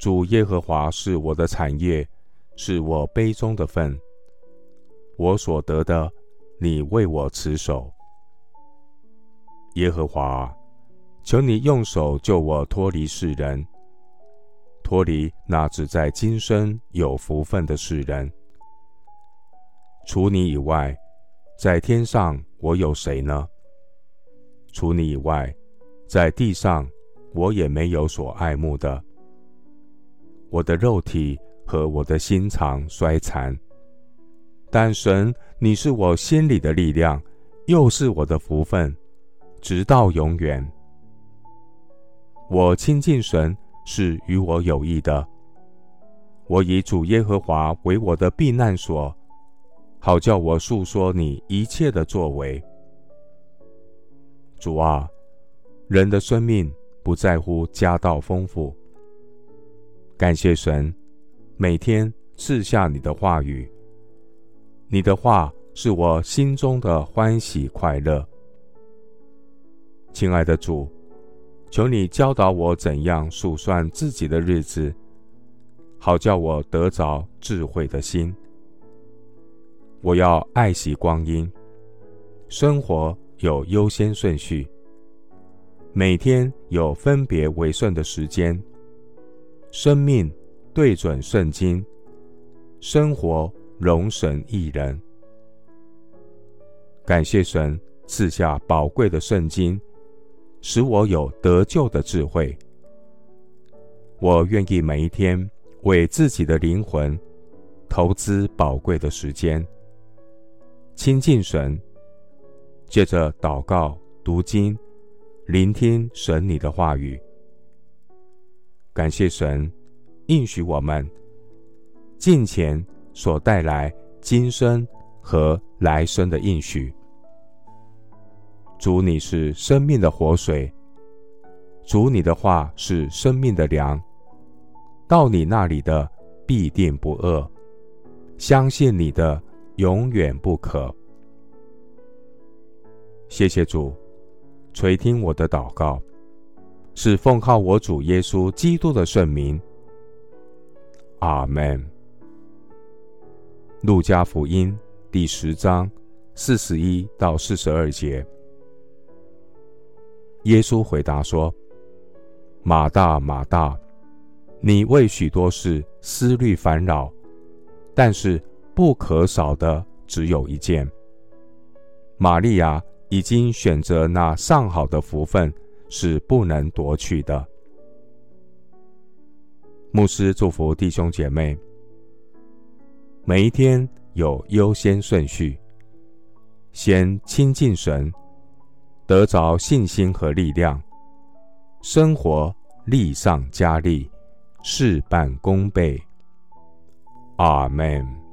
主耶和华是我的产业，是我杯中的分。我所得的，你为我持守。耶和华，求你用手救我脱离世人，脱离那只在今生有福分的世人。除你以外，在天上我有谁呢？除你以外，在地上我也没有所爱慕的。我的肉体和我的心肠衰残，但神，你是我心里的力量，又是我的福分，直到永远。我亲近神是与我有益的。我以主耶和华为我的避难所，好叫我述说你一切的作为。主啊，人的生命不在乎家道丰富。感谢神，每天赐下你的话语。你的话是我心中的欢喜快乐。亲爱的主，求你教导我怎样数算自己的日子，好叫我得着智慧的心。我要爱惜光阴，生活有优先顺序，每天有分别为顺的时间。生命对准圣经，生活荣神益人。感谢神赐下宝贵的圣经，使我有得救的智慧。我愿意每一天为自己的灵魂投资宝贵的时间，亲近神，借着祷告、读经、聆听神你的话语。感谢神应许我们近前所带来今生和来生的应许。主，你是生命的活水，主，你的话是生命的粮。到你那里的必定不饿，相信你的永远不渴。谢谢主，垂听我的祷告。是奉靠我主耶稣基督的圣名。阿门。路加福音第十章四十一到四十二节，耶稣回答说：“马大，马大，你为许多事思虑烦扰，但是不可少的只有一件。玛利亚已经选择那上好的福分。”是不能夺取的。牧师祝福弟兄姐妹，每一天有优先顺序，先亲近神，得着信心和力量，生活力上加力，事半功倍。阿门。